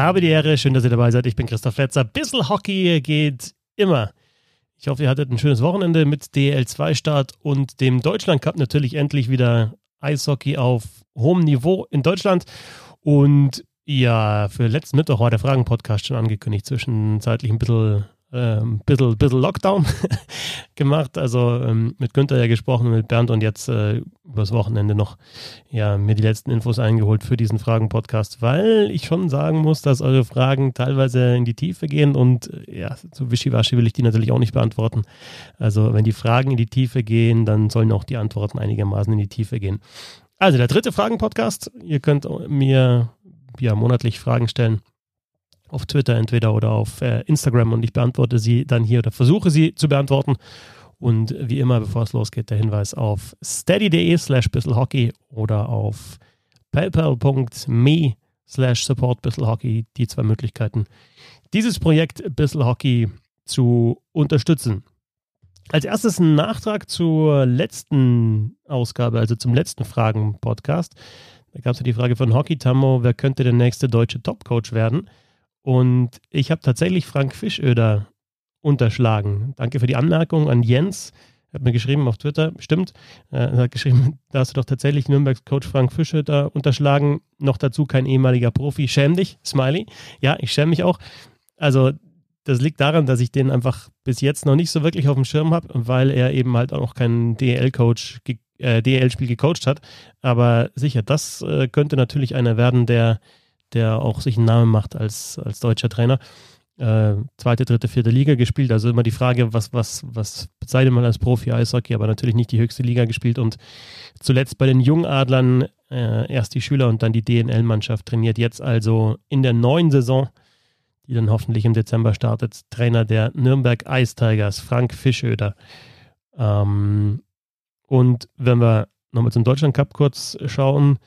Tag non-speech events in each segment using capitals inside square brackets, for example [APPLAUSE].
Habe die Ehre, schön, dass ihr dabei seid. Ich bin Christoph Fletzer. Bissl Hockey geht immer. Ich hoffe, ihr hattet ein schönes Wochenende mit DL2-Start und dem Deutschland Cup natürlich endlich wieder Eishockey auf hohem Niveau in Deutschland. Und ja, für letzten Mittwoch war der Fragen-Podcast schon angekündigt, zwischenzeitlich ein bisschen ähm, bisschen, bisschen Lockdown [LAUGHS] gemacht. Also ähm, mit Günther ja gesprochen, mit Bernd und jetzt äh, übers Wochenende noch ja, mir die letzten Infos eingeholt für diesen Fragen-Podcast, weil ich schon sagen muss, dass eure Fragen teilweise in die Tiefe gehen und äh, ja, so wischiwaschi will ich die natürlich auch nicht beantworten. Also wenn die Fragen in die Tiefe gehen, dann sollen auch die Antworten einigermaßen in die Tiefe gehen. Also der dritte Fragen-Podcast. Ihr könnt mir ja monatlich Fragen stellen auf Twitter entweder oder auf äh, Instagram und ich beantworte sie dann hier oder versuche sie zu beantworten. Und wie immer, bevor es losgeht, der Hinweis auf steady.de slash bisselhockey oder auf paypal.me slash support bisselhockey, die zwei Möglichkeiten, dieses Projekt Bisselhockey zu unterstützen. Als erstes ein Nachtrag zur letzten Ausgabe, also zum letzten Fragen-Podcast. Da gab es ja die Frage von Hockey Tammo, wer könnte der nächste deutsche Topcoach werden? Und ich habe tatsächlich Frank Fischöder unterschlagen. Danke für die Anmerkung an Jens. Er hat mir geschrieben auf Twitter, stimmt, er hat geschrieben, [LAUGHS] da hast du doch tatsächlich Nürnbergs Coach Frank Fischöder unterschlagen. Noch dazu kein ehemaliger Profi. Schäm dich, Smiley. Ja, ich schäme mich auch. Also, das liegt daran, dass ich den einfach bis jetzt noch nicht so wirklich auf dem Schirm habe, weil er eben halt auch noch keinen DL-Coach, äh, DL-Spiel gecoacht hat. Aber sicher, das äh, könnte natürlich einer werden, der der auch sich einen Namen macht als, als deutscher Trainer. Äh, zweite, dritte, vierte Liga gespielt. Also immer die Frage, was, was, was bezeichnet man als Profi-Eishockey, aber natürlich nicht die höchste Liga gespielt und zuletzt bei den Jungadlern äh, erst die Schüler und dann die DNL-Mannschaft trainiert. Jetzt also in der neuen Saison, die dann hoffentlich im Dezember startet, Trainer der Nürnberg Ice Tigers, Frank Fischöder. Ähm, und wenn wir nochmal zum Deutschland Cup kurz schauen,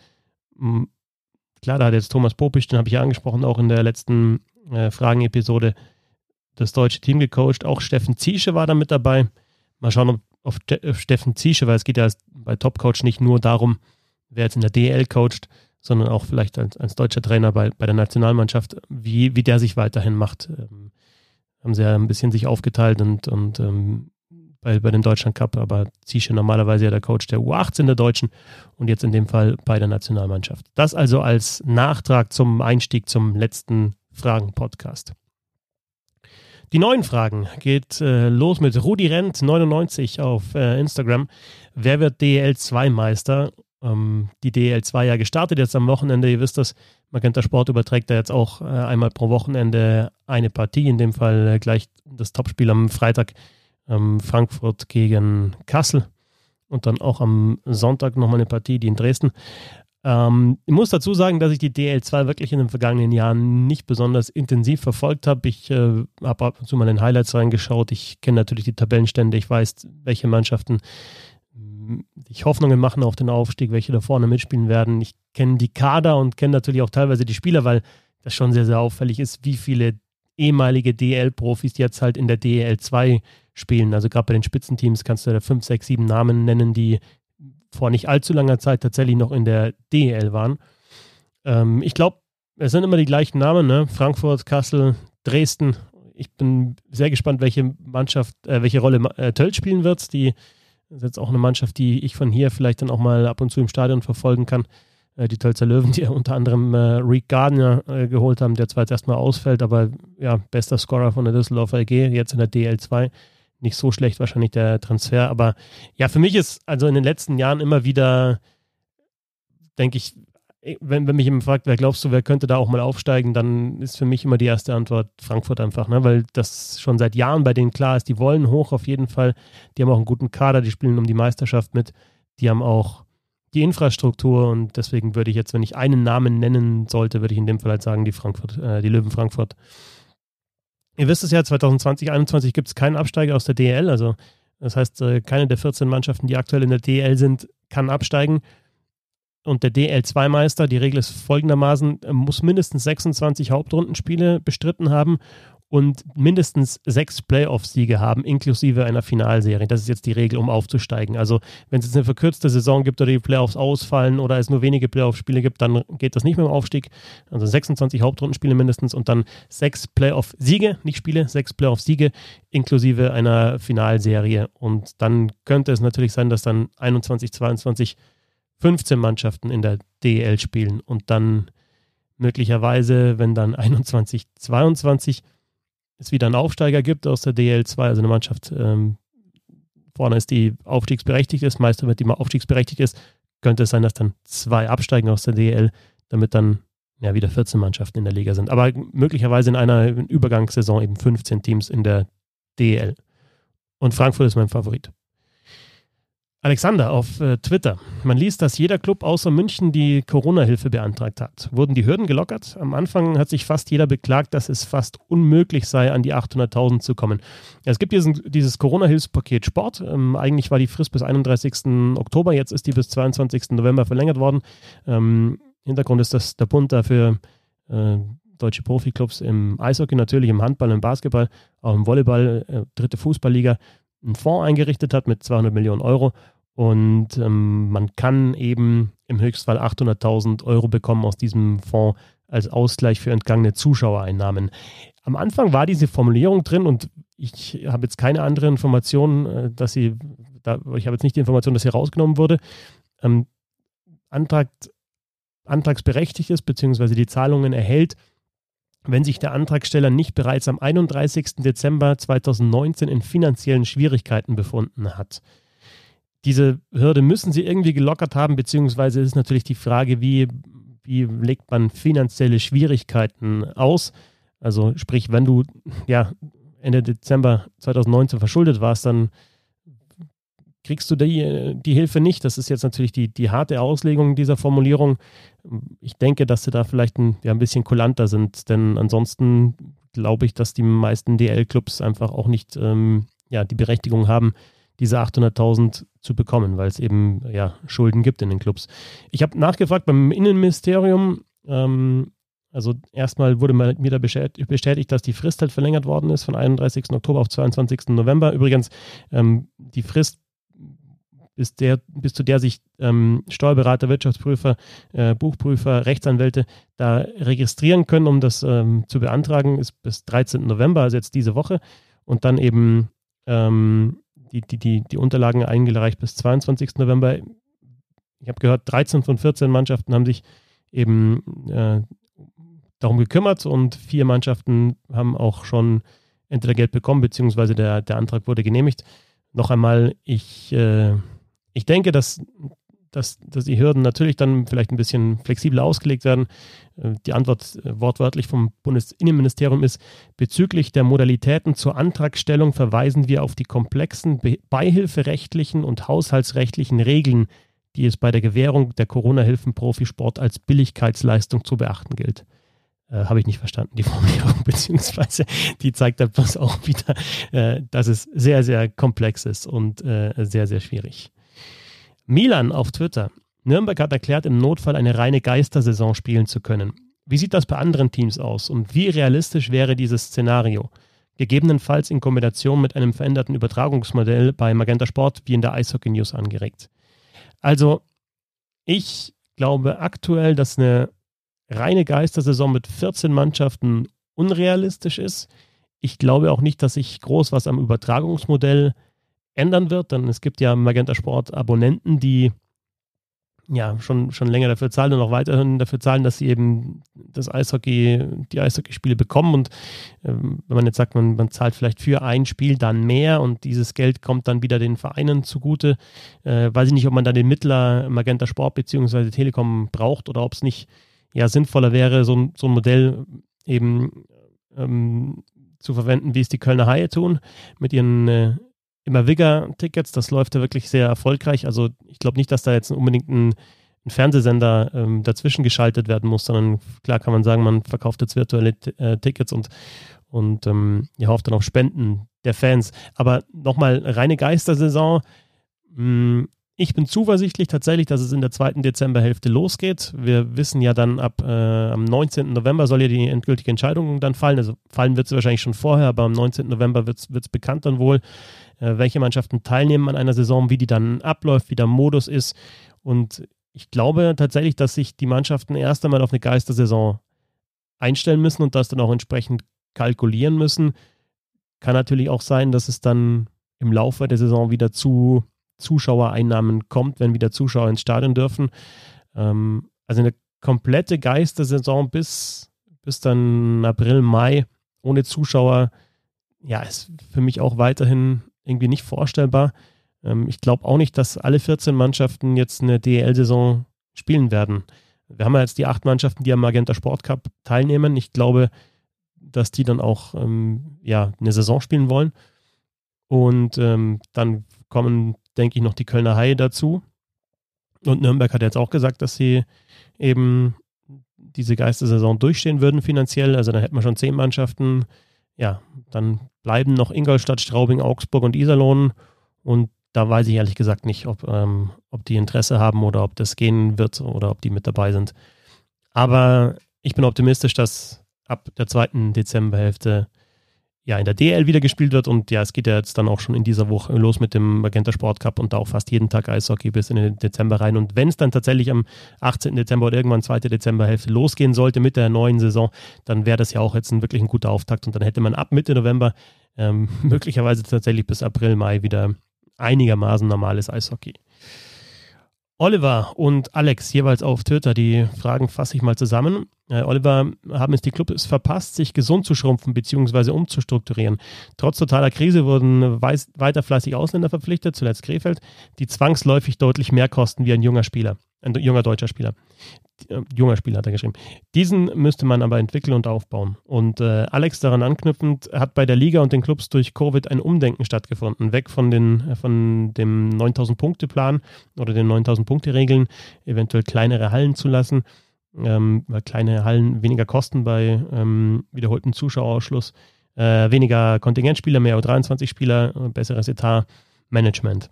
Klar, da hat jetzt Thomas Popisch, den habe ich ja angesprochen, auch in der letzten äh, Fragen-Episode, das deutsche Team gecoacht. Auch Steffen Ziesche war da mit dabei. Mal schauen, ob auf Steffen Ziesche, weil es geht ja bei Top-Coach nicht nur darum, wer jetzt in der DL coacht, sondern auch vielleicht als, als deutscher Trainer bei, bei der Nationalmannschaft, wie, wie der sich weiterhin macht. Ähm, haben sie ja ein bisschen sich aufgeteilt und, und ähm, bei, bei dem Deutschland Cup, aber Ziesche normalerweise ja der Coach der U18 der Deutschen und jetzt in dem Fall bei der Nationalmannschaft. Das also als Nachtrag zum Einstieg zum letzten Fragen-Podcast. Die neuen Fragen geht äh, los mit Rudi Rent 99 auf äh, Instagram. Wer wird DL2 Meister? Ähm, die DL2 ja gestartet jetzt am Wochenende. Ihr wisst das, Magenta Sport überträgt da jetzt auch äh, einmal pro Wochenende eine Partie. In dem Fall äh, gleich das Topspiel am Freitag ähm, Frankfurt gegen Kassel und dann auch am Sonntag nochmal eine Partie, die in Dresden. Ähm, ich muss dazu sagen, dass ich die DL2 wirklich in den vergangenen Jahren nicht besonders intensiv verfolgt habe. Ich äh, habe ab und zu mal in Highlights reingeschaut. Ich kenne natürlich die Tabellenstände. Ich weiß, welche Mannschaften sich Hoffnungen machen auf den Aufstieg, welche da vorne mitspielen werden. Ich kenne die Kader und kenne natürlich auch teilweise die Spieler, weil das schon sehr, sehr auffällig ist, wie viele ehemalige DL-Profis jetzt halt in der DL2 spielen. Also gerade bei den Spitzenteams kannst du da fünf, sechs, sieben Namen nennen, die vor nicht allzu langer Zeit tatsächlich noch in der DL waren. Ähm, ich glaube, es sind immer die gleichen Namen, ne? Frankfurt, Kassel, Dresden. Ich bin sehr gespannt, welche Mannschaft, äh, welche Rolle äh, Tölt spielen wird. Die ist jetzt auch eine Mannschaft, die ich von hier vielleicht dann auch mal ab und zu im Stadion verfolgen kann. Äh, die Tölzer Löwen, die ja unter anderem äh, Reek Gardner äh, geholt haben, der zwar jetzt erstmal ausfällt, aber ja, bester Scorer von der Düsseldorfer AG, jetzt in der DL2 nicht so schlecht wahrscheinlich der Transfer. Aber ja, für mich ist also in den letzten Jahren immer wieder, denke ich, wenn, wenn mich jemand fragt, wer glaubst du, wer könnte da auch mal aufsteigen, dann ist für mich immer die erste Antwort Frankfurt einfach, ne? weil das schon seit Jahren bei denen klar ist, die wollen hoch auf jeden Fall. Die haben auch einen guten Kader, die spielen um die Meisterschaft mit. Die haben auch die Infrastruktur und deswegen würde ich jetzt, wenn ich einen Namen nennen sollte, würde ich in dem Fall halt sagen, die Frankfurt, äh, die Löwen Frankfurt. Ihr wisst es ja, 2020, 2021 gibt es keinen Absteiger aus der DL. Also das heißt, äh, keine der 14 Mannschaften, die aktuell in der DL sind, kann absteigen. Und der DL2-Meister, die Regel ist folgendermaßen, muss mindestens 26 Hauptrundenspiele bestritten haben und mindestens sechs Playoff-Siege haben, inklusive einer Finalserie. Das ist jetzt die Regel, um aufzusteigen. Also wenn es jetzt eine verkürzte Saison gibt oder die Playoffs ausfallen oder es nur wenige Playoff-Spiele gibt, dann geht das nicht mehr im Aufstieg. Also 26 Hauptrundenspiele mindestens und dann sechs Playoff-Siege, nicht Spiele, sechs Playoff-Siege inklusive einer Finalserie. Und dann könnte es natürlich sein, dass dann 21, 22, 15 Mannschaften in der DEL spielen und dann möglicherweise, wenn dann 21, 22 es wieder einen Aufsteiger gibt aus der DL2, also eine Mannschaft ähm, vorne ist, die aufstiegsberechtigt ist, Meister wird, die mal aufstiegsberechtigt ist, könnte es sein, dass dann zwei absteigen aus der DL, damit dann ja, wieder 14 Mannschaften in der Liga sind. Aber möglicherweise in einer Übergangssaison eben 15 Teams in der DL. Und Frankfurt ist mein Favorit. Alexander auf äh, Twitter. Man liest, dass jeder Club außer München die Corona-Hilfe beantragt hat. Wurden die Hürden gelockert? Am Anfang hat sich fast jeder beklagt, dass es fast unmöglich sei, an die 800.000 zu kommen. Es gibt diesen, dieses Corona-Hilfspaket Sport. Ähm, eigentlich war die Frist bis 31. Oktober, jetzt ist die bis 22. November verlängert worden. Ähm, Hintergrund ist, dass der Bund dafür äh, deutsche Profiklubs im Eishockey natürlich, im Handball, im Basketball, auch im Volleyball, äh, dritte Fußballliga, einen Fonds eingerichtet hat mit 200 Millionen Euro und ähm, man kann eben im Höchstfall 800.000 Euro bekommen aus diesem Fonds als Ausgleich für entgangene Zuschauereinnahmen. Am Anfang war diese Formulierung drin und ich habe jetzt keine andere Information, äh, dass sie, da, ich habe jetzt nicht die Information, dass sie rausgenommen wurde. Ähm, Antrag, antragsberechtigt ist, beziehungsweise die Zahlungen erhält, wenn sich der Antragsteller nicht bereits am 31. Dezember 2019 in finanziellen Schwierigkeiten befunden hat diese Hürde müssen sie irgendwie gelockert haben, beziehungsweise ist natürlich die Frage, wie, wie legt man finanzielle Schwierigkeiten aus? Also sprich, wenn du ja Ende Dezember 2019 verschuldet warst, dann kriegst du die, die Hilfe nicht. Das ist jetzt natürlich die, die harte Auslegung dieser Formulierung. Ich denke, dass sie da vielleicht ein, ja, ein bisschen kulanter sind, denn ansonsten glaube ich, dass die meisten DL-Clubs einfach auch nicht ähm, ja, die Berechtigung haben, diese 800.000 zu bekommen, weil es eben ja Schulden gibt in den Clubs. Ich habe nachgefragt beim Innenministerium, ähm, also erstmal wurde mir da bestätigt, dass die Frist halt verlängert worden ist von 31. Oktober auf 22. November. Übrigens, ähm, die Frist, bis, der, bis zu der sich ähm, Steuerberater, Wirtschaftsprüfer, äh, Buchprüfer, Rechtsanwälte da registrieren können, um das ähm, zu beantragen, ist bis 13. November, also jetzt diese Woche. Und dann eben ähm, die, die, die, die Unterlagen eingereicht bis 22. November. Ich habe gehört, 13 von 14 Mannschaften haben sich eben äh, darum gekümmert und vier Mannschaften haben auch schon entweder Geld bekommen, beziehungsweise der, der Antrag wurde genehmigt. Noch einmal, ich, äh, ich denke, dass dass, dass die Hürden natürlich dann vielleicht ein bisschen flexibler ausgelegt werden. Äh, die Antwort äh, wortwörtlich vom Bundesinnenministerium ist, bezüglich der Modalitäten zur Antragstellung verweisen wir auf die komplexen beihilferechtlichen und haushaltsrechtlichen Regeln, die es bei der Gewährung der Corona-Hilfen Profisport als Billigkeitsleistung zu beachten gilt. Äh, Habe ich nicht verstanden, die [LAUGHS] Formulierung, beziehungsweise die zeigt bloß auch wieder, äh, dass es sehr, sehr komplex ist und äh, sehr, sehr schwierig. Milan auf Twitter. Nürnberg hat erklärt, im Notfall eine reine Geistersaison spielen zu können. Wie sieht das bei anderen Teams aus und wie realistisch wäre dieses Szenario? Gegebenenfalls in Kombination mit einem veränderten Übertragungsmodell bei Magenta Sport wie in der Eishockey News angeregt. Also, ich glaube aktuell, dass eine reine Geistersaison mit 14 Mannschaften unrealistisch ist. Ich glaube auch nicht, dass sich groß was am Übertragungsmodell ändern wird, denn es gibt ja Magenta Sport Abonnenten, die ja schon, schon länger dafür zahlen und auch weiterhin dafür zahlen, dass sie eben das Eishockey, die Eishockeyspiele bekommen. Und ähm, wenn man jetzt sagt, man, man zahlt vielleicht für ein Spiel dann mehr und dieses Geld kommt dann wieder den Vereinen zugute, äh, weiß ich nicht, ob man dann den Mittler Magenta Sport bzw. Telekom braucht oder ob es nicht ja sinnvoller wäre, so, so ein Modell eben ähm, zu verwenden, wie es die Kölner Haie tun, mit ihren äh, immer Wigger-Tickets. Das läuft ja wirklich sehr erfolgreich. Also ich glaube nicht, dass da jetzt unbedingt ein, ein Fernsehsender ähm, dazwischen geschaltet werden muss, sondern klar kann man sagen, man verkauft jetzt virtuelle äh, Tickets und, und ähm, ihr hofft dann auf Spenden der Fans. Aber nochmal, reine Geistersaison, mh, hm, ich bin zuversichtlich tatsächlich, dass es in der zweiten Dezemberhälfte losgeht. Wir wissen ja dann ab äh, am 19. November soll ja die endgültige Entscheidung dann fallen. Also fallen wird sie wahrscheinlich schon vorher, aber am 19. November wird es bekannt dann wohl, äh, welche Mannschaften teilnehmen an einer Saison, wie die dann abläuft, wie der Modus ist. Und ich glaube tatsächlich, dass sich die Mannschaften erst einmal auf eine Geistersaison einstellen müssen und das dann auch entsprechend kalkulieren müssen. Kann natürlich auch sein, dass es dann im Laufe der Saison wieder zu Zuschauereinnahmen kommt, wenn wieder Zuschauer ins Stadion dürfen. Ähm, also eine komplette Geistersaison bis, bis dann April, Mai ohne Zuschauer, ja, ist für mich auch weiterhin irgendwie nicht vorstellbar. Ähm, ich glaube auch nicht, dass alle 14 Mannschaften jetzt eine DEL-Saison spielen werden. Wir haben ja jetzt die acht Mannschaften, die am Magenta Sport Cup teilnehmen. Ich glaube, dass die dann auch ähm, ja, eine Saison spielen wollen. Und ähm, dann kommen denke ich, noch die Kölner Haie dazu. Und Nürnberg hat jetzt auch gesagt, dass sie eben diese Geistersaison durchstehen würden finanziell. Also dann hätten wir schon zehn Mannschaften. Ja, dann bleiben noch Ingolstadt, Straubing, Augsburg und Iserlohn. Und da weiß ich ehrlich gesagt nicht, ob, ähm, ob die Interesse haben oder ob das gehen wird oder ob die mit dabei sind. Aber ich bin optimistisch, dass ab der zweiten Dezemberhälfte ja in der DL wieder gespielt wird und ja, es geht ja jetzt dann auch schon in dieser Woche los mit dem Magenta Sport Cup und da auch fast jeden Tag Eishockey bis in den Dezember rein. Und wenn es dann tatsächlich am 18. Dezember oder irgendwann 2. Dezemberhälfte losgehen sollte mit der neuen Saison, dann wäre das ja auch jetzt ein wirklich ein guter Auftakt und dann hätte man ab Mitte November ähm, [LAUGHS] möglicherweise tatsächlich bis April, Mai wieder einigermaßen normales Eishockey. Oliver und Alex jeweils auf Twitter, die Fragen fasse ich mal zusammen. Äh, Oliver, haben es die Clubs verpasst, sich gesund zu schrumpfen bzw. umzustrukturieren? Trotz totaler Krise wurden weiter fleißig Ausländer verpflichtet, zuletzt Krefeld, die zwangsläufig deutlich mehr kosten wie ein junger Spieler, ein junger deutscher Spieler. Äh, junger Spieler hat er geschrieben. Diesen müsste man aber entwickeln und aufbauen. Und äh, Alex daran anknüpfend hat bei der Liga und den Clubs durch Covid ein Umdenken stattgefunden, weg von, den, äh, von dem 9000-Punkte-Plan oder den 9000-Punkte-Regeln, eventuell kleinere Hallen zu lassen, ähm, weil kleine Hallen weniger kosten bei ähm, wiederholtem Zuschauerausschluss, äh, weniger Kontingentspieler, mehr U23-Spieler, besseres Etat-Management.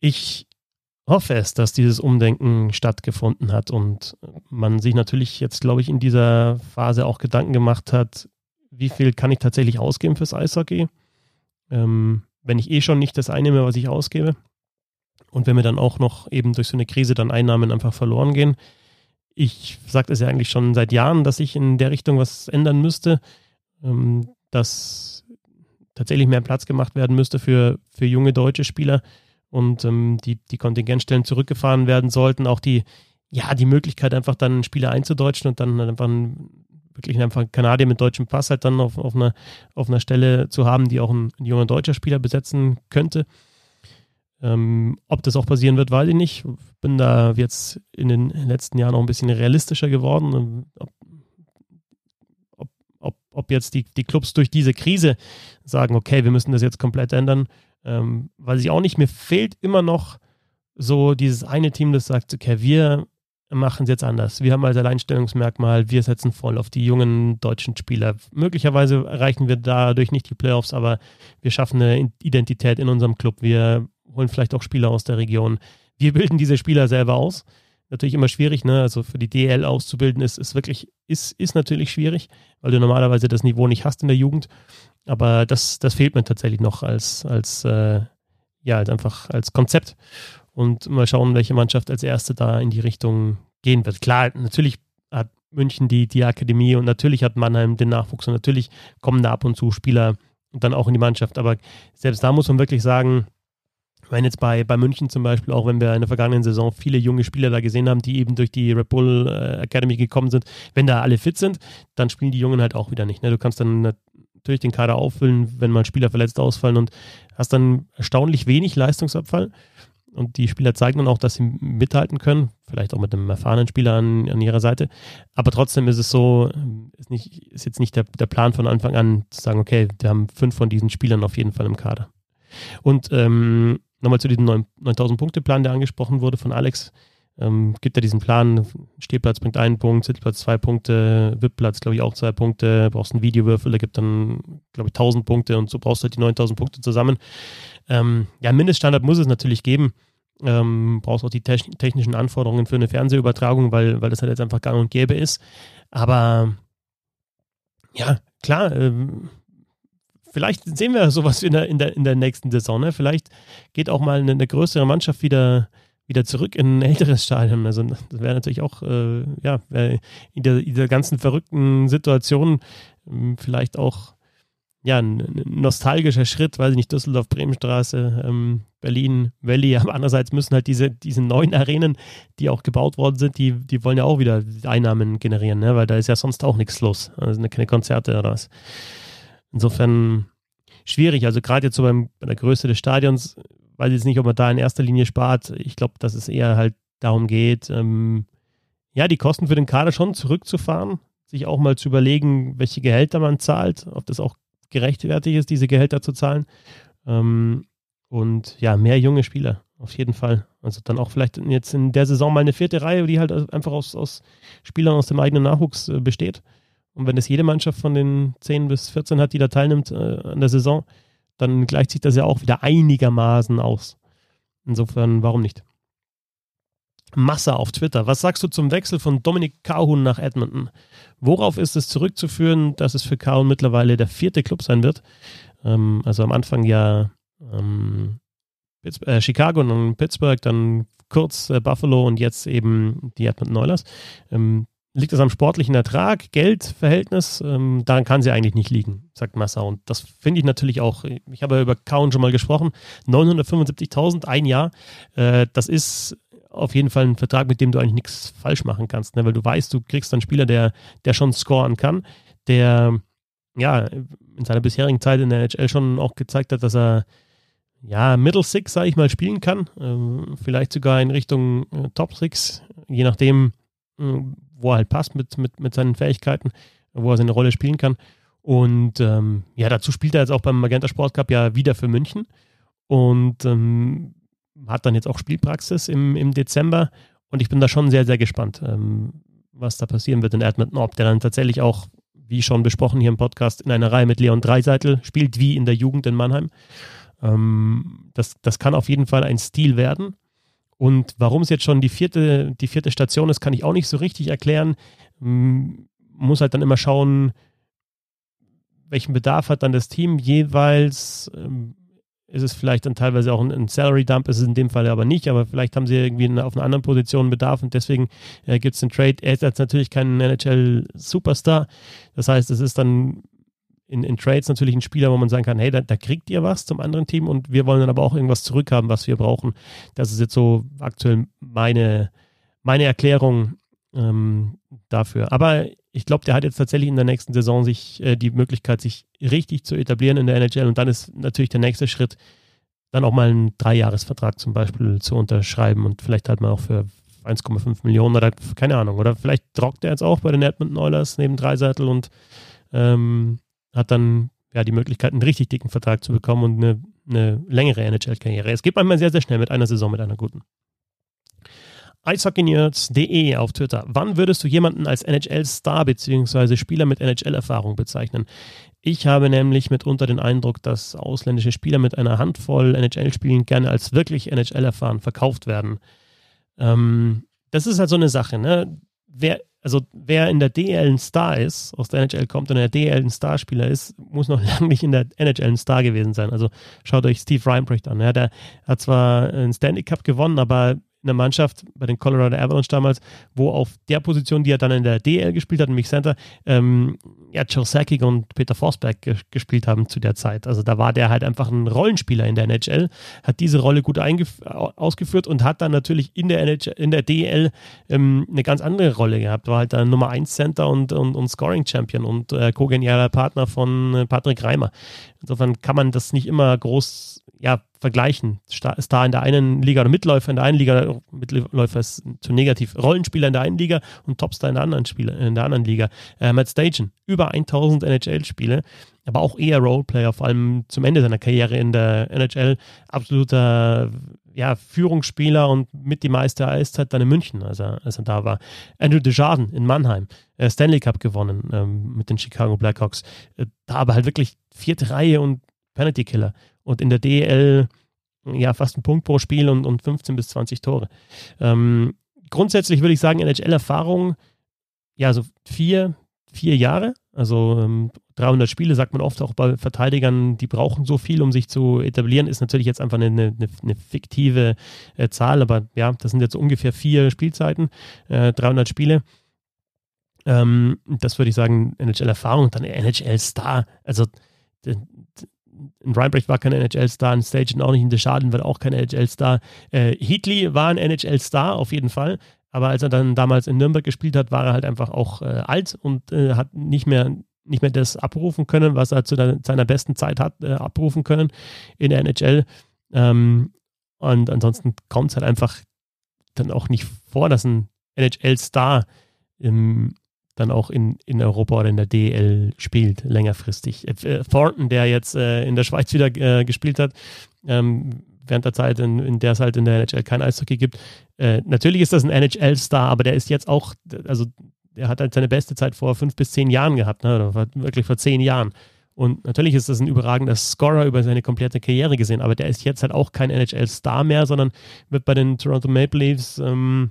Ich hoffe es, dass dieses Umdenken stattgefunden hat und man sich natürlich jetzt, glaube ich, in dieser Phase auch Gedanken gemacht hat, wie viel kann ich tatsächlich ausgeben fürs Eishockey, ähm, wenn ich eh schon nicht das einnehme, was ich ausgebe. Und wenn mir dann auch noch eben durch so eine Krise dann Einnahmen einfach verloren gehen. Ich sage es ja eigentlich schon seit Jahren, dass ich in der Richtung was ändern müsste, ähm, dass tatsächlich mehr Platz gemacht werden müsste für, für junge deutsche Spieler und ähm, die, die Kontingentstellen zurückgefahren werden sollten. Auch die, ja, die Möglichkeit, einfach dann Spieler einzudeutschen und dann einfach ein, wirklich einfach einen Kanadier mit deutschem Pass halt dann auf, auf, einer, auf einer Stelle zu haben, die auch ein, ein junger deutscher Spieler besetzen könnte. Ähm, ob das auch passieren wird, weiß ich nicht. Bin da jetzt in den letzten Jahren auch ein bisschen realistischer geworden. Ob, ob, ob, ob jetzt die, die Clubs durch diese Krise sagen, okay, wir müssen das jetzt komplett ändern, ähm, weiß ich auch nicht, mir fehlt immer noch so dieses eine Team, das sagt, okay, wir machen es jetzt anders. Wir haben als Alleinstellungsmerkmal, wir setzen voll auf die jungen deutschen Spieler. Möglicherweise erreichen wir dadurch nicht die Playoffs, aber wir schaffen eine Identität in unserem Club. Wir holen vielleicht auch Spieler aus der Region. Wir bilden diese Spieler selber aus. Natürlich immer schwierig, ne? Also für die DL auszubilden ist, ist wirklich, ist, ist natürlich schwierig, weil du normalerweise das Niveau nicht hast in der Jugend. Aber das, das fehlt mir tatsächlich noch als, als äh, ja, halt einfach als Konzept. Und mal schauen, welche Mannschaft als erste da in die Richtung gehen wird. Klar, natürlich hat München die, die Akademie und natürlich hat Mannheim den Nachwuchs und natürlich kommen da ab und zu Spieler dann auch in die Mannschaft. Aber selbst da muss man wirklich sagen, meine jetzt bei, bei München zum Beispiel, auch wenn wir in der vergangenen Saison viele junge Spieler da gesehen haben, die eben durch die Red Bull äh, Academy gekommen sind, wenn da alle fit sind, dann spielen die Jungen halt auch wieder nicht. Ne? Du kannst dann natürlich den Kader auffüllen, wenn mal Spieler verletzt ausfallen und hast dann erstaunlich wenig Leistungsabfall. Und die Spieler zeigen dann auch, dass sie mithalten können, vielleicht auch mit einem erfahrenen Spieler an, an ihrer Seite. Aber trotzdem ist es so, ist, nicht, ist jetzt nicht der, der Plan von Anfang an zu sagen, okay, wir haben fünf von diesen Spielern auf jeden Fall im Kader. Und ähm, nochmal zu diesem 9000-Punkte-Plan, der angesprochen wurde von Alex. Ähm, gibt ja diesen Plan, Stehplatz bringt einen Punkt, Sitzplatz zwei Punkte, VIP-Platz glaube ich auch zwei Punkte, brauchst einen Videowürfel, der gibt dann glaube ich 1000 Punkte und so brauchst du halt die 9000 Punkte zusammen. Ähm, ja, Mindeststandard muss es natürlich geben, Ähm, brauchst auch die technischen Anforderungen für eine Fernsehübertragung, weil, weil das halt jetzt einfach gang und gäbe ist. Aber ja, klar, ähm, vielleicht sehen wir sowas in der, in der, in der nächsten Saison. Ne? Vielleicht geht auch mal eine, eine größere Mannschaft wieder, wieder zurück in ein älteres Stadion. Also das wäre natürlich auch, äh, ja, in der, in der ganzen verrückten Situation äh, vielleicht auch ja, ein, ein, nostalgischer Schritt, weiß ich nicht, Düsseldorf, Bremenstraße, ähm, Berlin, Valley, aber andererseits müssen halt diese, diese neuen Arenen, die auch gebaut worden sind, die, die wollen ja auch wieder Einnahmen generieren, ne? weil da ist ja sonst auch nichts los. Also keine Konzerte oder was. Insofern schwierig. Also gerade jetzt so beim, bei der Größe des Stadions, weiß jetzt nicht, ob man da in erster Linie spart. Ich glaube, dass es eher halt darum geht, ähm, ja, die Kosten für den Kader schon zurückzufahren, sich auch mal zu überlegen, welche Gehälter man zahlt, ob das auch gerechtfertigt ist, diese Gehälter zu zahlen. Ähm, und ja, mehr junge Spieler, auf jeden Fall. Also dann auch vielleicht jetzt in der Saison mal eine vierte Reihe, die halt einfach aus, aus Spielern aus dem eigenen Nachwuchs äh, besteht. Und wenn es jede Mannschaft von den 10 bis 14 hat, die da teilnimmt äh, an der Saison, dann gleicht sich das ja auch wieder einigermaßen aus. Insofern, warum nicht? Masse auf Twitter. Was sagst du zum Wechsel von Dominik Kahun nach Edmonton? Worauf ist es zurückzuführen, dass es für Kahun mittlerweile der vierte Club sein wird? Ähm, also am Anfang ja ähm, äh, Chicago, dann Pittsburgh, dann kurz äh, Buffalo und jetzt eben die Edmonton Oilers. Ähm, liegt es am sportlichen Ertrag, Geldverhältnis? Ähm, daran kann sie eigentlich nicht liegen, sagt Massa. Und das finde ich natürlich auch. Ich habe ja über Kauen schon mal gesprochen. 975.000, ein Jahr. Äh, das ist auf jeden Fall ein Vertrag, mit dem du eigentlich nichts falsch machen kannst, ne? weil du weißt, du kriegst einen Spieler, der, der schon scoren kann, der ja in seiner bisherigen Zeit in der NHL schon auch gezeigt hat, dass er ja, Middle Six, sage ich mal, spielen kann. Ähm, vielleicht sogar in Richtung äh, Top Six, je nachdem, äh, wo er halt passt mit, mit, mit seinen Fähigkeiten, wo er seine Rolle spielen kann. Und ähm, ja, dazu spielt er jetzt auch beim Magenta Sport Cup ja wieder für München und ähm, hat dann jetzt auch Spielpraxis im, im Dezember. Und ich bin da schon sehr, sehr gespannt, ähm, was da passieren wird in Edmonton, ob der dann tatsächlich auch, wie schon besprochen hier im Podcast, in einer Reihe mit Leon Dreiseitel spielt, wie in der Jugend in Mannheim. Ähm, das, das kann auf jeden Fall ein Stil werden. Und warum es jetzt schon die vierte, die vierte Station ist, kann ich auch nicht so richtig erklären. Muss halt dann immer schauen, welchen Bedarf hat dann das Team jeweils. Ähm, ist es vielleicht dann teilweise auch ein, ein Salary Dump, ist es in dem Fall aber nicht, aber vielleicht haben sie irgendwie auf einer anderen Position Bedarf und deswegen äh, gibt es den Trade. Er ist jetzt natürlich kein NHL-Superstar. Das heißt, es ist dann in, in Trades natürlich ein Spieler, wo man sagen kann, hey, da, da, kriegt ihr was zum anderen Team und wir wollen dann aber auch irgendwas zurückhaben, was wir brauchen. Das ist jetzt so aktuell meine, meine Erklärung ähm, dafür. Aber ich glaube, der hat jetzt tatsächlich in der nächsten Saison sich äh, die Möglichkeit, sich richtig zu etablieren in der NHL und dann ist natürlich der nächste Schritt, dann auch mal einen Dreijahresvertrag zum Beispiel zu unterschreiben und vielleicht halt mal auch für 1,5 Millionen oder keine Ahnung. Oder vielleicht trockt er jetzt auch bei den Edmonton Oilers neben Dreiseitel und ähm, hat dann ja die Möglichkeit, einen richtig dicken Vertrag zu bekommen und eine, eine längere NHL-Karriere. Es geht manchmal sehr, sehr schnell mit einer Saison, mit einer guten. Eishockeynerds.de auf Twitter. Wann würdest du jemanden als NHL-Star bzw. Spieler mit NHL-Erfahrung bezeichnen? Ich habe nämlich mitunter den Eindruck, dass ausländische Spieler mit einer Handvoll NHL-Spielen gerne als wirklich NHL-erfahren verkauft werden. Ähm, das ist halt so eine Sache. Ne? Wer also wer in der DL ein Star ist, aus der NHL kommt und in der DL ein Starspieler ist, muss noch [LAUGHS] lange nicht in der NHL ein Star gewesen sein. Also schaut euch Steve Reinbrecht an. Ja, der hat zwar einen Stanley Cup gewonnen, aber in der Mannschaft bei den Colorado Avalanche damals, wo auf der Position, die er dann in der DL gespielt hat, nämlich Center, ähm, ja, Joe Sakic und Peter Forsberg ge gespielt haben zu der Zeit. Also da war der halt einfach ein Rollenspieler in der NHL, hat diese Rolle gut ausgeführt und hat dann natürlich in der, NHL, in der DL ähm, eine ganz andere Rolle gehabt. War halt dann Nummer 1 Center und, und, und Scoring Champion und äh, co-genialer Partner von äh, Patrick Reimer. Insofern kann man das nicht immer groß ja, vergleichen. Star in der einen Liga oder Mitläufer in der einen Liga, Mitläufer ist zu negativ, Rollenspieler in der einen Liga und Topstar in der anderen, Spieler, in der anderen Liga. Äh, Matt Stagen, über 1000 NHL-Spiele, aber auch eher Roleplayer, vor allem zum Ende seiner Karriere in der NHL, absoluter ja, Führungsspieler und mit die meiste Eiszeit dann in München, als er, als er da war. Andrew Desjardins in Mannheim, äh, Stanley Cup gewonnen ähm, mit den Chicago Blackhawks. Äh, da aber halt wirklich vierte Reihe und Penalty Killer. Und in der DL ja, fast einen Punkt pro Spiel und, und 15 bis 20 Tore. Ähm, grundsätzlich würde ich sagen, NHL-Erfahrung, ja, so vier, vier Jahre. Also ähm, 300 Spiele sagt man oft auch bei Verteidigern, die brauchen so viel, um sich zu etablieren, ist natürlich jetzt einfach eine, eine, eine fiktive äh, Zahl, aber ja, das sind jetzt ungefähr vier Spielzeiten, äh, 300 Spiele. Ähm, das würde ich sagen, NHL-Erfahrung, dann NHL-Star. Also ein Reinbrecht war kein NHL-Star, ein Stagen auch nicht, ein Deschaden war auch kein NHL-Star. Äh, Heatley war ein NHL-Star auf jeden Fall, aber als er dann damals in Nürnberg gespielt hat, war er halt einfach auch äh, alt und äh, hat nicht mehr, nicht mehr das abrufen können, was er zu der, seiner besten Zeit hat äh, abrufen können in der NHL. Ähm, und ansonsten kommt es halt einfach dann auch nicht vor, dass ein NHL-Star im dann auch in, in Europa oder in der DL spielt, längerfristig. Äh, Thornton, der jetzt äh, in der Schweiz wieder äh, gespielt hat, ähm, während der Zeit, in, in, der es halt in der NHL kein Eishockey gibt. Äh, natürlich ist das ein NHL-Star, aber der ist jetzt auch, also der hat halt seine beste Zeit vor fünf bis zehn Jahren gehabt, ne? oder wirklich vor zehn Jahren. Und natürlich ist das ein überragender Scorer über seine komplette Karriere gesehen, aber der ist jetzt halt auch kein NHL-Star mehr, sondern wird bei den Toronto Maple Leafs ähm,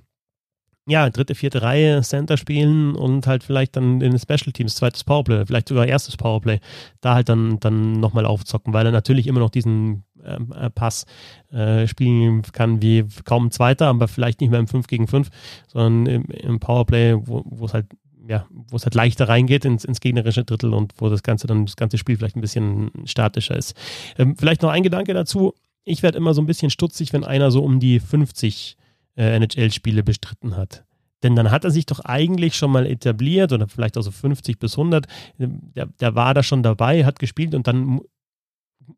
ja, dritte, vierte Reihe Center spielen und halt vielleicht dann in den Special Teams, zweites Powerplay, vielleicht sogar erstes Powerplay, da halt dann, dann nochmal aufzocken, weil er natürlich immer noch diesen ähm, äh, Pass äh, spielen kann wie kaum ein zweiter, aber vielleicht nicht mehr im 5 gegen 5, sondern im, im Powerplay, wo es halt ja, wo es halt leichter reingeht ins, ins gegnerische Drittel und wo das Ganze dann, das ganze Spiel vielleicht ein bisschen statischer ist. Ähm, vielleicht noch ein Gedanke dazu. Ich werde immer so ein bisschen stutzig, wenn einer so um die 50 äh, NHL-Spiele bestritten hat. Denn dann hat er sich doch eigentlich schon mal etabliert oder vielleicht auch so 50 bis 100. Der, der war da schon dabei, hat gespielt und dann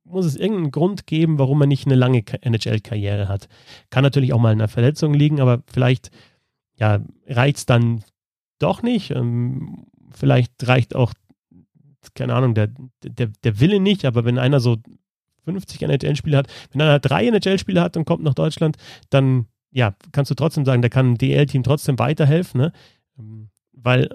muss es irgendeinen Grund geben, warum er nicht eine lange NHL-Karriere hat. Kann natürlich auch mal in einer Verletzung liegen, aber vielleicht ja, reicht es dann doch nicht. Ähm, vielleicht reicht auch, keine Ahnung, der, der, der Wille nicht, aber wenn einer so 50 NHL-Spiele hat, wenn einer drei NHL-Spiele hat und kommt nach Deutschland, dann ja, kannst du trotzdem sagen, der kann ein DL-Team trotzdem weiterhelfen, ne? Weil,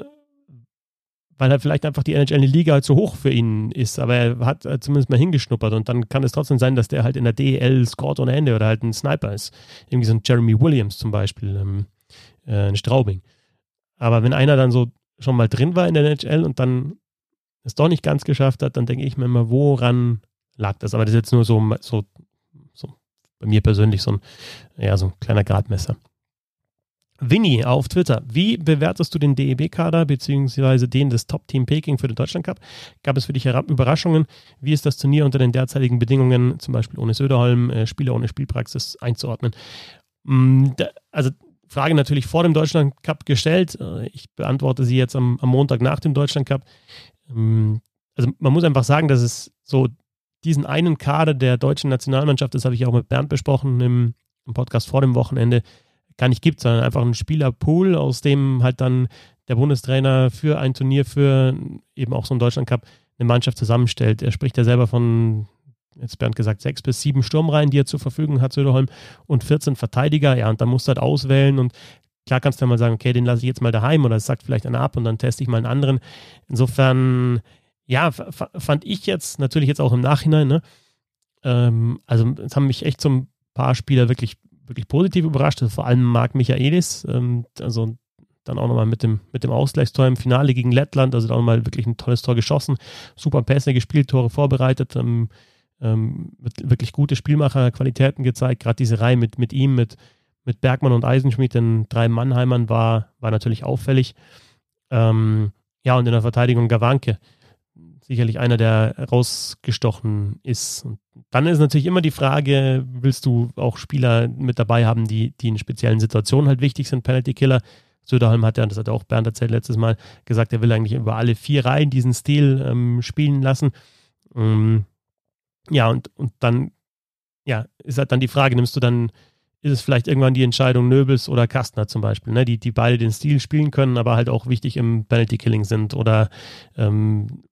weil er vielleicht einfach die NHL Liga halt zu hoch für ihn ist, aber er hat zumindest mal hingeschnuppert und dann kann es trotzdem sein, dass der halt in der DL scored ohne Ende oder halt ein Sniper ist. Irgendwie so ein Jeremy Williams zum Beispiel, ähm, äh, ein Straubing. Aber wenn einer dann so schon mal drin war in der NHL und dann es doch nicht ganz geschafft hat, dann denke ich mir immer, woran lag das? Aber das ist jetzt nur so, so bei mir persönlich so ein, ja, so ein kleiner Gradmesser. Winnie auf Twitter. Wie bewertest du den DEB-Kader bzw. den des Top-Team Peking für den Deutschland Cup? Gab es für dich Überraschungen? Wie ist das Turnier unter den derzeitigen Bedingungen, zum Beispiel ohne Söderholm, äh, Spieler ohne Spielpraxis, einzuordnen? Mm, also Frage natürlich vor dem Deutschland Cup gestellt. Äh, ich beantworte sie jetzt am, am Montag nach dem Deutschland Cup. Mm, also man muss einfach sagen, dass es so diesen einen Kader der deutschen Nationalmannschaft, das habe ich auch mit Bernd besprochen im, im Podcast vor dem Wochenende, gar nicht gibt, sondern einfach ein Spielerpool, aus dem halt dann der Bundestrainer für ein Turnier, für eben auch so einen Deutschland Cup eine Mannschaft zusammenstellt. Er spricht ja selber von, jetzt Bernd gesagt, sechs bis sieben Sturmreihen, die er zur Verfügung hat, Söderholm, und 14 Verteidiger. Ja, und dann musst du halt auswählen und klar kannst du ja mal sagen, okay, den lasse ich jetzt mal daheim oder es sagt vielleicht einer ab und dann teste ich mal einen anderen. Insofern ja, fand ich jetzt natürlich jetzt auch im Nachhinein, ne? Ähm, also es haben mich echt so ein paar Spieler wirklich, wirklich positiv überrascht. Also vor allem Marc Michaelis, ähm, also dann auch nochmal mit dem, mit dem Ausgleichstor im Finale gegen Lettland, also auch nochmal wirklich ein tolles Tor geschossen, super Pässe gespielt, Tore vorbereitet, ähm, ähm, wirklich gute Spielmacherqualitäten gezeigt. Gerade diese Reihe mit, mit ihm, mit, mit Bergmann und Eisenschmidt, den drei Mannheimern, war, war natürlich auffällig. Ähm, ja, und in der Verteidigung Gawanke sicherlich einer, der rausgestochen ist. Und dann ist natürlich immer die Frage, willst du auch Spieler mit dabei haben, die, die in speziellen Situationen halt wichtig sind, Penalty Killer. Söderholm hat ja, das hat auch Bernd erzählt letztes Mal, gesagt, er will eigentlich über alle vier Reihen diesen Stil ähm, spielen lassen. Ähm, ja, und, und dann, ja, ist halt dann die Frage, nimmst du dann, ist es vielleicht irgendwann die Entscheidung Nöbels oder Kastner zum Beispiel, ne, die, die beide den Stil spielen können, aber halt auch wichtig im Penalty Killing sind oder ähm,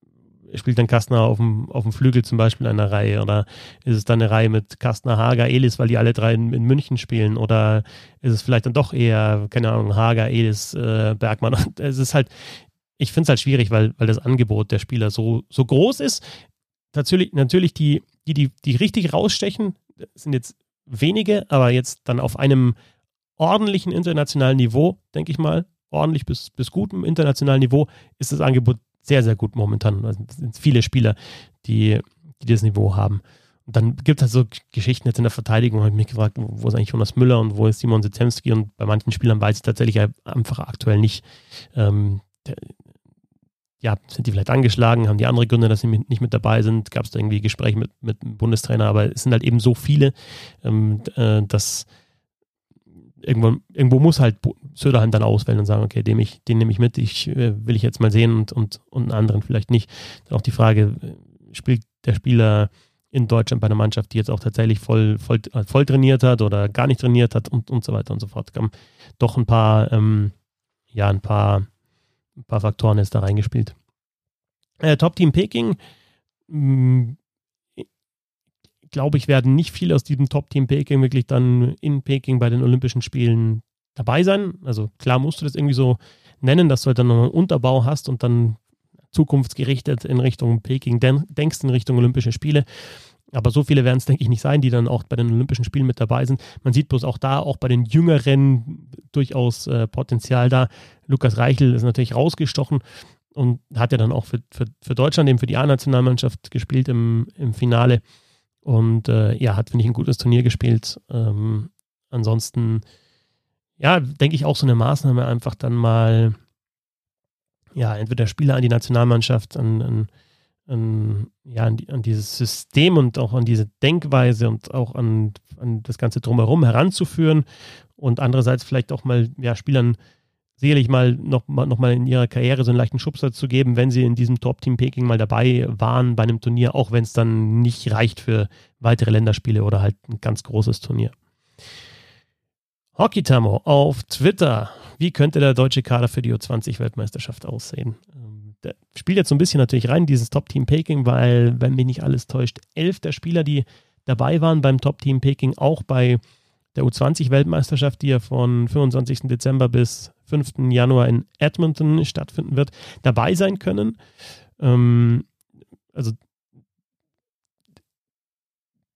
spielt dann Kastner auf dem, auf dem Flügel zum Beispiel in einer Reihe? Oder ist es dann eine Reihe mit Kastner, Hager, Elis, weil die alle drei in, in München spielen? Oder ist es vielleicht dann doch eher, keine Ahnung, Hager, Elis, äh, Bergmann? [LAUGHS] Es ist halt, ich finde es halt schwierig, weil, weil das Angebot der Spieler so, so groß ist. Natürlich, natürlich die, die, die, die richtig rausstechen, sind jetzt wenige, aber jetzt dann auf einem ordentlichen internationalen Niveau, denke ich mal, ordentlich bis, bis gutem internationalen Niveau, ist das Angebot sehr, sehr gut momentan. Also es sind viele Spieler, die, die das Niveau haben. Und dann gibt es halt so Geschichten jetzt in der Verteidigung, habe ich mich gefragt, wo ist eigentlich Jonas Müller und wo ist Simon Sitemski und bei manchen Spielern weiß ich tatsächlich einfach aktuell nicht. Ähm, der, ja, sind die vielleicht angeschlagen, haben die andere Gründe, dass sie nicht mit dabei sind, gab es da irgendwie Gespräche mit, mit dem Bundestrainer, aber es sind halt eben so viele, ähm, äh, dass irgendwo, irgendwo muss halt Söderheim dann auswählen und sagen, okay, den, ich, den nehme ich mit, ich äh, will ich jetzt mal sehen und, und, und einen anderen vielleicht nicht. Dann auch die Frage, äh, spielt der Spieler in Deutschland bei einer Mannschaft, die jetzt auch tatsächlich voll, voll, äh, voll trainiert hat oder gar nicht trainiert hat und, und so weiter und so fort. Kam doch ein paar, ähm, ja, ein paar, ein paar Faktoren ist da reingespielt. Äh, Top Team Peking, hm, glaube ich, werden nicht viele aus diesem Top Team Peking wirklich dann in Peking bei den Olympischen Spielen dabei sein. Also klar musst du das irgendwie so nennen, dass du halt dann noch einen Unterbau hast und dann zukunftsgerichtet in Richtung Peking denkst, in Richtung Olympische Spiele. Aber so viele werden es, denke ich, nicht sein, die dann auch bei den Olympischen Spielen mit dabei sind. Man sieht bloß auch da, auch bei den Jüngeren durchaus äh, Potenzial da. Lukas Reichel ist natürlich rausgestochen und hat ja dann auch für, für, für Deutschland, eben für die A-Nationalmannschaft gespielt im, im Finale. Und äh, ja, hat, finde ich, ein gutes Turnier gespielt. Ähm, ansonsten, ja, denke ich auch so eine Maßnahme einfach dann mal ja, entweder Spieler an die Nationalmannschaft, an, an, an ja, an, die, an, dieses System und auch an diese Denkweise und auch an, an das Ganze drumherum heranzuführen und andererseits vielleicht auch mal ja, Spielern sicherlich mal noch, noch mal in ihrer Karriere so einen leichten Schubser zu geben, wenn sie in diesem Top-Team Peking mal dabei waren bei einem Turnier, auch wenn es dann nicht reicht für weitere Länderspiele oder halt ein ganz großes Turnier. Hockey Tamo auf Twitter wie könnte der deutsche Kader für die U20-Weltmeisterschaft aussehen? Ähm, der spielt jetzt so ein bisschen natürlich rein, dieses Top-Team Peking, weil, wenn mich nicht alles täuscht, elf der Spieler, die dabei waren beim Top-Team Peking, auch bei der U20-Weltmeisterschaft, die ja von 25. Dezember bis 5. Januar in Edmonton stattfinden wird, dabei sein können. Ähm, also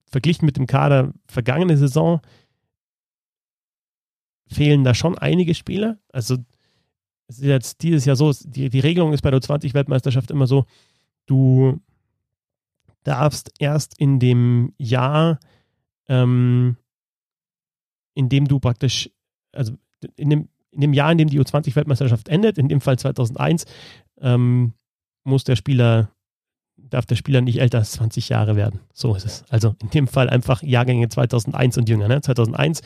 verglichen mit dem Kader vergangene Saison fehlen da schon einige Spieler. Also es ist jetzt dieses Jahr so, die, die Regelung ist bei der 20-Weltmeisterschaft immer so, du darfst erst in dem Jahr, ähm, in dem du praktisch, also in dem, in dem Jahr, in dem die U20-Weltmeisterschaft endet, in dem Fall 2001, ähm, muss der Spieler, darf der Spieler nicht älter als 20 Jahre werden. So ist es. Also in dem Fall einfach Jahrgänge 2001 und jünger. Ne? 2001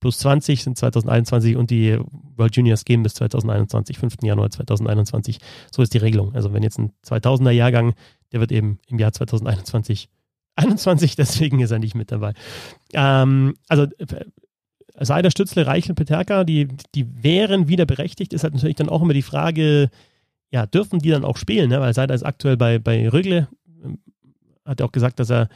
plus 20 sind 2021 und die World Juniors gehen bis 2021, 5. Januar 2021. So ist die Regelung. Also wenn jetzt ein 2000er Jahrgang, der wird eben im Jahr 2021 21, [LAUGHS] deswegen ist er nicht mit dabei. Ähm, also äh, Seider, Stützle, Reichel, Peterka, die, die wären wieder berechtigt, ist halt natürlich dann auch immer die Frage, ja, dürfen die dann auch spielen, ne? weil Seider ist aktuell bei, bei Rögle, ähm, hat er auch gesagt, dass er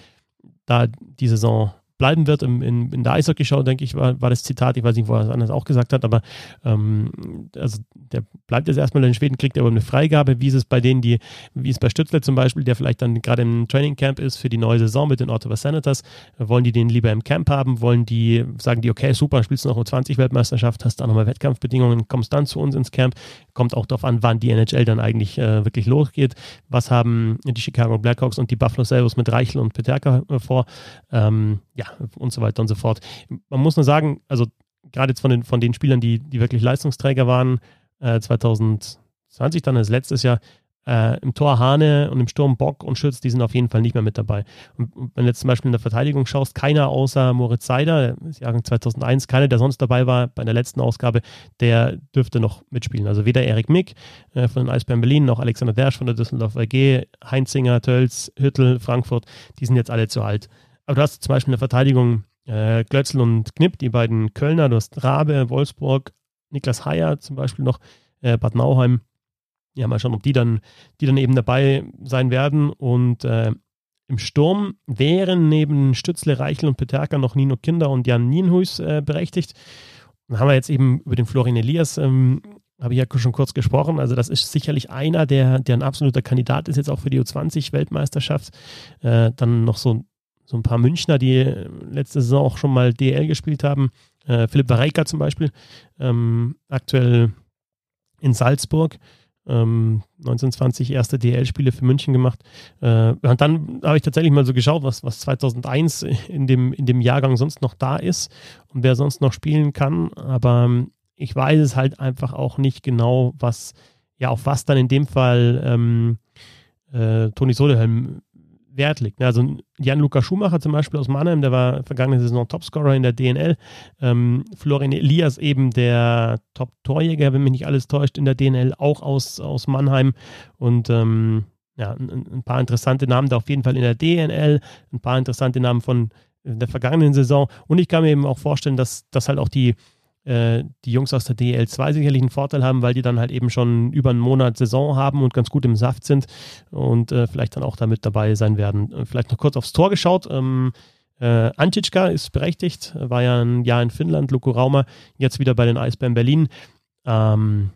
da die Saison bleiben wird. Im, in, in der Eishockey-Show, denke ich, war, war das Zitat, ich weiß nicht, wo er es anders auch gesagt hat, aber ähm, also der bleibt jetzt erstmal in Schweden, kriegt aber eine Freigabe, wie ist es bei denen, die, wie es bei Stützle zum Beispiel, der vielleicht dann gerade im Training Camp ist für die neue Saison mit den Ottawa Senators, wollen die den lieber im Camp haben, wollen die, sagen die, okay, super, spielst du noch U20-Weltmeisterschaft, hast da nochmal Wettkampfbedingungen, kommst dann zu uns ins Camp, kommt auch darauf an, wann die NHL dann eigentlich äh, wirklich losgeht. Was haben die Chicago Blackhawks und die Buffalo Sabres mit Reichel und Peterka äh, vor? Ähm, ja, und so weiter und so fort. Man muss nur sagen, also gerade jetzt von den, von den Spielern, die, die wirklich Leistungsträger waren, äh, 2020, dann als letztes Jahr, äh, im Tor Hane und im Sturm Bock und Schütz, die sind auf jeden Fall nicht mehr mit dabei. Und, wenn du jetzt zum Beispiel in der Verteidigung schaust, keiner außer Moritz Seider, Jahrgang 2001, keiner, der sonst dabei war bei der letzten Ausgabe, der dürfte noch mitspielen. Also weder Erik Mick äh, von den Eisbären Berlin, noch Alexander Dersch von der Düsseldorf AG, Heinzinger, Tölz, Hüttel, Frankfurt, die sind jetzt alle zu alt. Aber du hast zum Beispiel in der Verteidigung äh, Glötzl und Knipp, die beiden Kölner, du hast Rabe, Wolfsburg, Niklas Heyer zum Beispiel noch, äh, Bad Nauheim. Ja, mal schauen, ob die dann, die dann eben dabei sein werden. Und äh, im Sturm wären neben Stützle, Reichel und Peterka noch Nino Kinder und Jan Nienhuis äh, berechtigt. Dann haben wir jetzt eben über den Florian Elias, ähm, habe ich ja schon kurz gesprochen. Also, das ist sicherlich einer, der, der ein absoluter Kandidat ist, jetzt auch für die U20-Weltmeisterschaft. Äh, dann noch so so ein paar Münchner, die letzte Saison auch schon mal DL gespielt haben. Äh, Philipp Vareika zum Beispiel, ähm, aktuell in Salzburg. Ähm, 1920 erste DL-Spiele für München gemacht. Äh, und dann habe ich tatsächlich mal so geschaut, was, was 2001 in dem, in dem Jahrgang sonst noch da ist und wer sonst noch spielen kann. Aber ähm, ich weiß es halt einfach auch nicht genau, was, ja, auf was dann in dem Fall ähm, äh, Toni Sodehelm Wert liegt. Also Jan-Luca Schumacher zum Beispiel aus Mannheim, der war vergangene Saison Topscorer in der DNL. Ähm, Florian Elias eben der Top-Torjäger, wenn mich nicht alles täuscht, in der DNL, auch aus, aus Mannheim. Und ähm, ja, ein, ein, paar interessante Namen da auf jeden Fall in der DNL, ein paar interessante Namen von der vergangenen Saison. Und ich kann mir eben auch vorstellen, dass, dass halt auch die äh, die Jungs aus der DL2 sicherlich einen Vorteil haben, weil die dann halt eben schon über einen Monat Saison haben und ganz gut im Saft sind und äh, vielleicht dann auch damit dabei sein werden. Äh, vielleicht noch kurz aufs Tor geschaut. Ähm, äh, Antitschka ist berechtigt, war ja ein Jahr in Finnland, Luko Raumer, jetzt wieder bei den Eisbären Berlin. Ähm,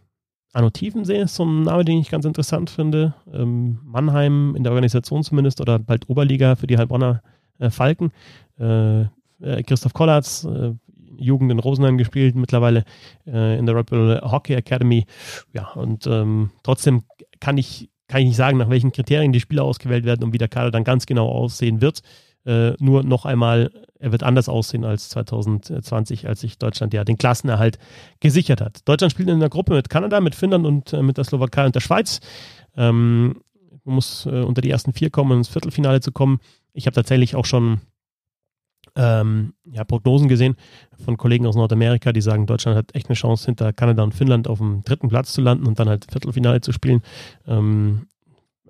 Arno Tiefensee ist so ein Name, den ich ganz interessant finde. Ähm, Mannheim in der Organisation zumindest oder bald Oberliga für die Heilbronner äh, Falken. Äh, äh Christoph Kollatz, äh, Jugend in Rosenheim gespielt, mittlerweile äh, in der Red Bull Hockey Academy. Ja, und ähm, trotzdem kann ich, kann ich nicht sagen, nach welchen Kriterien die Spieler ausgewählt werden und wie der Kader dann ganz genau aussehen wird. Äh, nur noch einmal, er wird anders aussehen als 2020, als sich Deutschland ja den Klassenerhalt gesichert hat. Deutschland spielt in der Gruppe mit Kanada, mit Finnland und äh, mit der Slowakei und der Schweiz. Ähm, man muss äh, unter die ersten vier kommen, um ins Viertelfinale zu kommen. Ich habe tatsächlich auch schon ähm, ja, Prognosen gesehen von Kollegen aus Nordamerika, die sagen, Deutschland hat echt eine Chance, hinter Kanada und Finnland auf dem dritten Platz zu landen und dann halt Viertelfinale zu spielen. Ähm,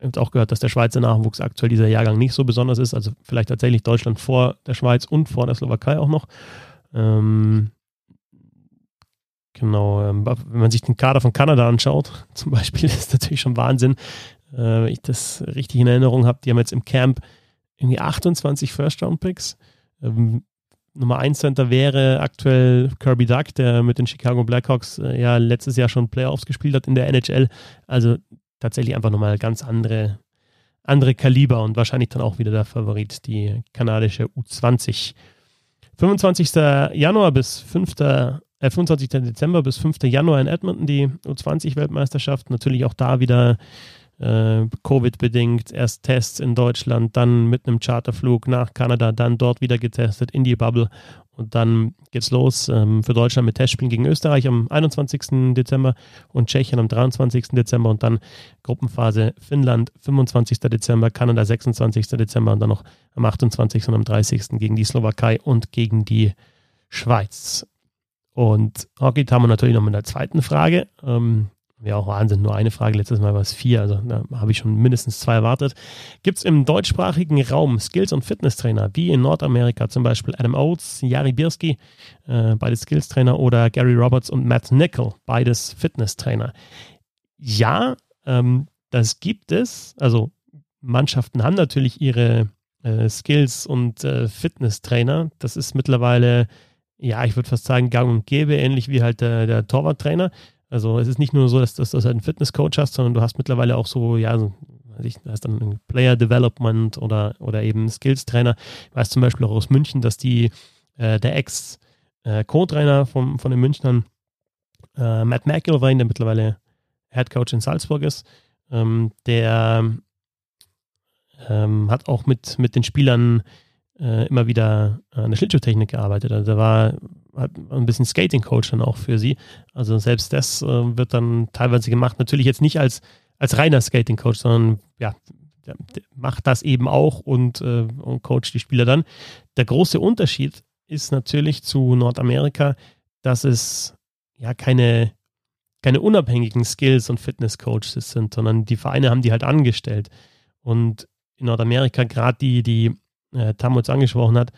habe auch gehört, dass der Schweizer Nachwuchs aktuell dieser Jahrgang nicht so besonders ist. Also vielleicht tatsächlich Deutschland vor der Schweiz und vor der Slowakei auch noch. Ähm, genau, ähm, wenn man sich den Kader von Kanada anschaut, [LAUGHS] zum Beispiel, ist natürlich schon Wahnsinn. Äh, wenn ich das richtig in Erinnerung habe, die haben jetzt im Camp irgendwie 28 First-Round-Picks. Ähm, Nummer 1 Center wäre aktuell Kirby Duck, der mit den Chicago Blackhawks äh, ja letztes Jahr schon Playoffs gespielt hat in der NHL. Also tatsächlich einfach nochmal ganz andere, andere Kaliber und wahrscheinlich dann auch wieder der Favorit, die kanadische U20. 25. Januar bis 5. Äh, 25. Dezember bis 5. Januar in Edmonton die U20-Weltmeisterschaft. Natürlich auch da wieder äh, Covid-bedingt, erst Tests in Deutschland, dann mit einem Charterflug nach Kanada, dann dort wieder getestet in die Bubble und dann geht's los ähm, für Deutschland mit Testspielen gegen Österreich am 21. Dezember und Tschechien am 23. Dezember und dann Gruppenphase Finnland 25. Dezember, Kanada 26. Dezember und dann noch am 28. und am 30. gegen die Slowakei und gegen die Schweiz. Und Hockey haben wir natürlich noch mit der zweiten Frage. Ähm, ja, auch Wahnsinn. Nur eine Frage, letztes Mal war es vier, also da habe ich schon mindestens zwei erwartet. Gibt es im deutschsprachigen Raum Skills- und Fitnesstrainer, wie in Nordamerika zum Beispiel Adam Oates, Jari Bierski, äh, beides Skills-Trainer, oder Gary Roberts und Matt Nickel, beides Fitnesstrainer? Ja, ähm, das gibt es. Also Mannschaften haben natürlich ihre äh, Skills- und äh, Fitnesstrainer. Das ist mittlerweile, ja, ich würde fast sagen, gang und gäbe, ähnlich wie halt der, der Torwarttrainer. Also es ist nicht nur so, dass, dass du halt einen Fitnesscoach hast, sondern du hast mittlerweile auch so, ja, so, ich, hast dann Player Development oder, oder eben Skills-Trainer. Ich weiß zum Beispiel auch aus München, dass die, äh, der Ex-Co-Trainer äh, von, von den Münchnern, äh, Matt McIlvain, der mittlerweile Head Coach in Salzburg ist, ähm, der ähm, hat auch mit, mit den Spielern äh, immer wieder an der Schlittschuhtechnik gearbeitet. Also da war hat ein bisschen Skating-Coach dann auch für sie. Also selbst das äh, wird dann teilweise gemacht. Natürlich jetzt nicht als, als reiner Skating-Coach, sondern ja, macht das eben auch und, äh, und coacht die Spieler dann. Der große Unterschied ist natürlich zu Nordamerika, dass es ja keine, keine unabhängigen Skills- und Fitness-Coaches sind, sondern die Vereine haben die halt angestellt. Und in Nordamerika, gerade die, die äh, Tam uns angesprochen hat,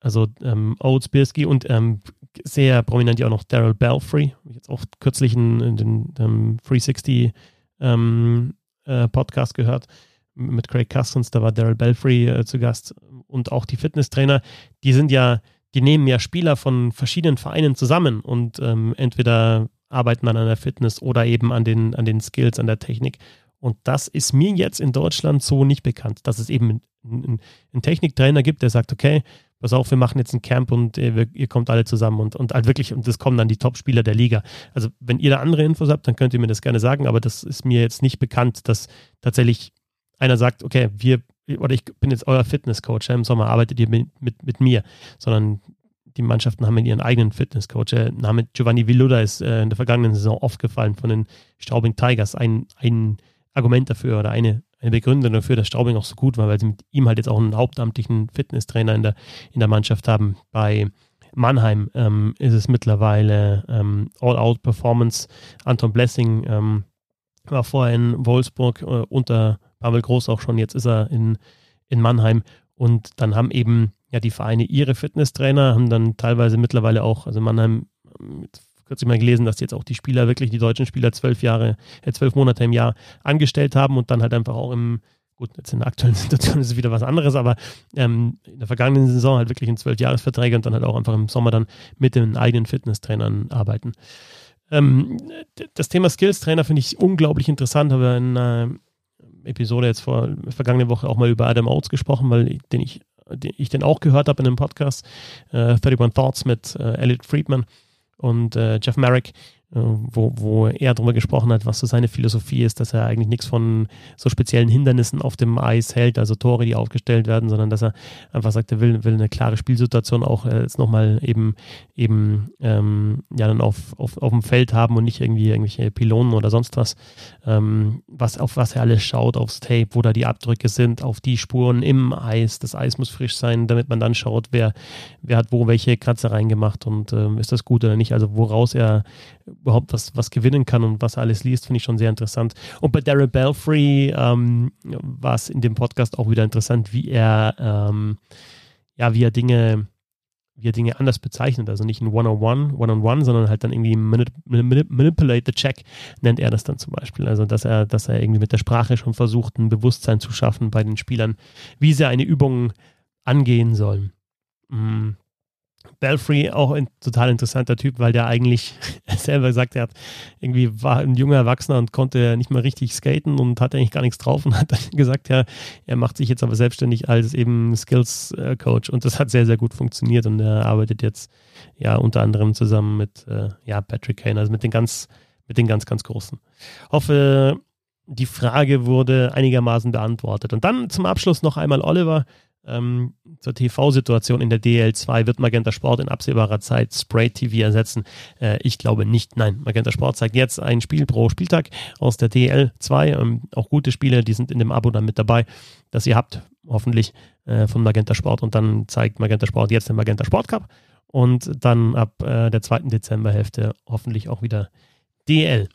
also ähm, Oates, Birsky und ähm, sehr prominent ja auch noch Daryl Belfry. Ich jetzt auch kürzlich in, in den, den 360 ähm, äh, Podcast gehört mit Craig Custons, da war Daryl Belfry äh, zu Gast und auch die Fitnesstrainer, die sind ja, die nehmen ja Spieler von verschiedenen Vereinen zusammen und ähm, entweder arbeiten dann an der Fitness oder eben an den, an den Skills, an der Technik. Und das ist mir jetzt in Deutschland so nicht bekannt, dass es eben einen, einen Techniktrainer gibt, der sagt, okay, pass auf, wir machen jetzt ein Camp und äh, ihr kommt alle zusammen und, und halt wirklich, und das kommen dann die Top-Spieler der Liga. Also wenn ihr da andere Infos habt, dann könnt ihr mir das gerne sagen, aber das ist mir jetzt nicht bekannt, dass tatsächlich einer sagt, okay, wir, oder ich bin jetzt euer Fitnesscoach, ja, im Sommer arbeitet ihr mit, mit, mit mir, sondern die Mannschaften haben ihren eigenen Fitnesscoach. Der Name Giovanni Villuda ist äh, in der vergangenen Saison aufgefallen von den Straubing Tigers. Ein, ein Argument dafür oder eine, eine Begründung dafür, dass Straubing auch so gut war, weil sie mit ihm halt jetzt auch einen hauptamtlichen Fitnesstrainer in der, in der Mannschaft haben. Bei Mannheim ähm, ist es mittlerweile ähm, All-Out Performance. Anton Blessing ähm, war vorher in Wolfsburg äh, unter Pavel Groß auch schon, jetzt ist er in, in Mannheim. Und dann haben eben ja die Vereine ihre Fitnesstrainer, haben dann teilweise mittlerweile auch, also Mannheim, jetzt kürzlich mal gelesen, dass jetzt auch die Spieler wirklich, die deutschen Spieler zwölf Jahre, äh, zwölf Monate im Jahr angestellt haben und dann halt einfach auch im, gut, jetzt in der aktuellen [LAUGHS] Situation ist es wieder was anderes, aber ähm, in der vergangenen Saison halt wirklich in zwölf Jahresverträge und dann halt auch einfach im Sommer dann mit den eigenen Fitnesstrainern arbeiten. Ähm, das Thema Skills-Trainer finde ich unglaublich interessant, habe in einer Episode jetzt vor vergangene Woche auch mal über Adam Oates gesprochen, weil den ich, den ich den auch gehört habe in einem Podcast, äh, 31 Thoughts mit äh, Elliot Friedman und äh, Jeff Merrick, wo, wo er darüber gesprochen hat, was so seine Philosophie ist, dass er eigentlich nichts von so speziellen Hindernissen auf dem Eis hält, also Tore, die aufgestellt werden, sondern dass er einfach sagt, er will, will eine klare Spielsituation auch äh, jetzt nochmal eben, eben ähm, ja dann auf, auf, auf dem Feld haben und nicht irgendwie irgendwelche Pylonen oder sonst was, ähm, was auf was er alles schaut, aufs Tape, wo da die Abdrücke sind, auf die Spuren im Eis. Das Eis muss frisch sein, damit man dann schaut, wer, wer hat wo welche Kratzer reingemacht und ähm, ist das gut oder nicht. Also woraus er überhaupt was, was gewinnen kann und was er alles liest, finde ich schon sehr interessant. Und bei Daryl Belfry ähm, war es in dem Podcast auch wieder interessant, wie er, ähm, ja, wie er Dinge, wie er Dinge anders bezeichnet. Also nicht ein One-on-One, One-on-One, sondern halt dann irgendwie manip Manipulate the Check, nennt er das dann zum Beispiel. Also, dass er, dass er irgendwie mit der Sprache schon versucht, ein Bewusstsein zu schaffen bei den Spielern, wie sie eine Übung angehen sollen. Mm. Belfry auch ein total interessanter Typ, weil der eigentlich [LAUGHS] selber sagt, er hat irgendwie war ein junger Erwachsener und konnte nicht mehr richtig skaten und hat eigentlich gar nichts drauf und [LAUGHS] hat dann gesagt, ja, er macht sich jetzt aber selbstständig als eben Skills Coach und das hat sehr, sehr gut funktioniert und er arbeitet jetzt ja unter anderem zusammen mit äh, ja, Patrick Kane, also mit den ganz, mit den ganz, ganz Großen. Hoffe, die Frage wurde einigermaßen beantwortet. Und dann zum Abschluss noch einmal Oliver ähm, zur TV-Situation in der DL2 wird Magenta Sport in absehbarer Zeit Spray TV ersetzen. Äh, ich glaube nicht. Nein, Magenta Sport zeigt jetzt ein Spiel pro Spieltag aus der DL2. Ähm, auch gute Spiele, die sind in dem Abo dann mit dabei, das ihr habt, hoffentlich äh, von Magenta Sport. Und dann zeigt Magenta Sport jetzt den Magenta Sport Cup. Und dann ab äh, der zweiten Dezemberhälfte hoffentlich auch wieder DL.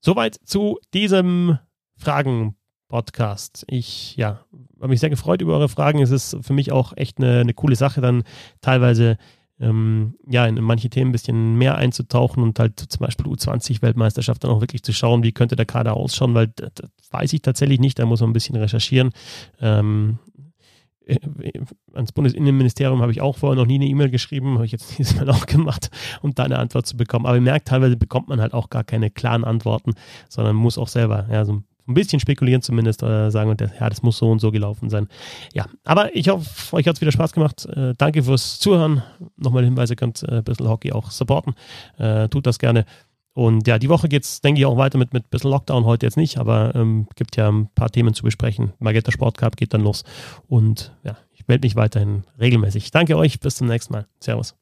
Soweit zu diesem Fragen Podcast. Ich ja, habe mich sehr gefreut über eure Fragen. Es ist für mich auch echt eine, eine coole Sache, dann teilweise ähm, ja, in manche Themen ein bisschen mehr einzutauchen und halt zum Beispiel U20-Weltmeisterschaft dann auch wirklich zu schauen, wie könnte der Kader ausschauen, weil das, das weiß ich tatsächlich nicht, da muss man ein bisschen recherchieren. Ähm, äh, ans Bundesinnenministerium habe ich auch vorher noch nie eine E-Mail geschrieben, habe ich jetzt [LAUGHS] dieses Mal auch gemacht, um da eine Antwort zu bekommen. Aber ihr merkt, teilweise bekommt man halt auch gar keine klaren Antworten, sondern muss auch selber ja, so ein bisschen spekulieren zumindest, äh, sagen und ja, das muss so und so gelaufen sein. Ja, aber ich hoffe, euch hat es wieder Spaß gemacht. Äh, danke fürs Zuhören. Nochmal Hinweise, könnt äh, ein bisschen Hockey auch supporten. Äh, tut das gerne. Und ja, die Woche geht es, denke ich, auch weiter mit, mit ein bisschen Lockdown. Heute jetzt nicht, aber ähm, gibt ja ein paar Themen zu besprechen. Magenta Sport Cup geht dann los. Und ja, ich melde mich weiterhin regelmäßig. Danke euch, bis zum nächsten Mal. Servus.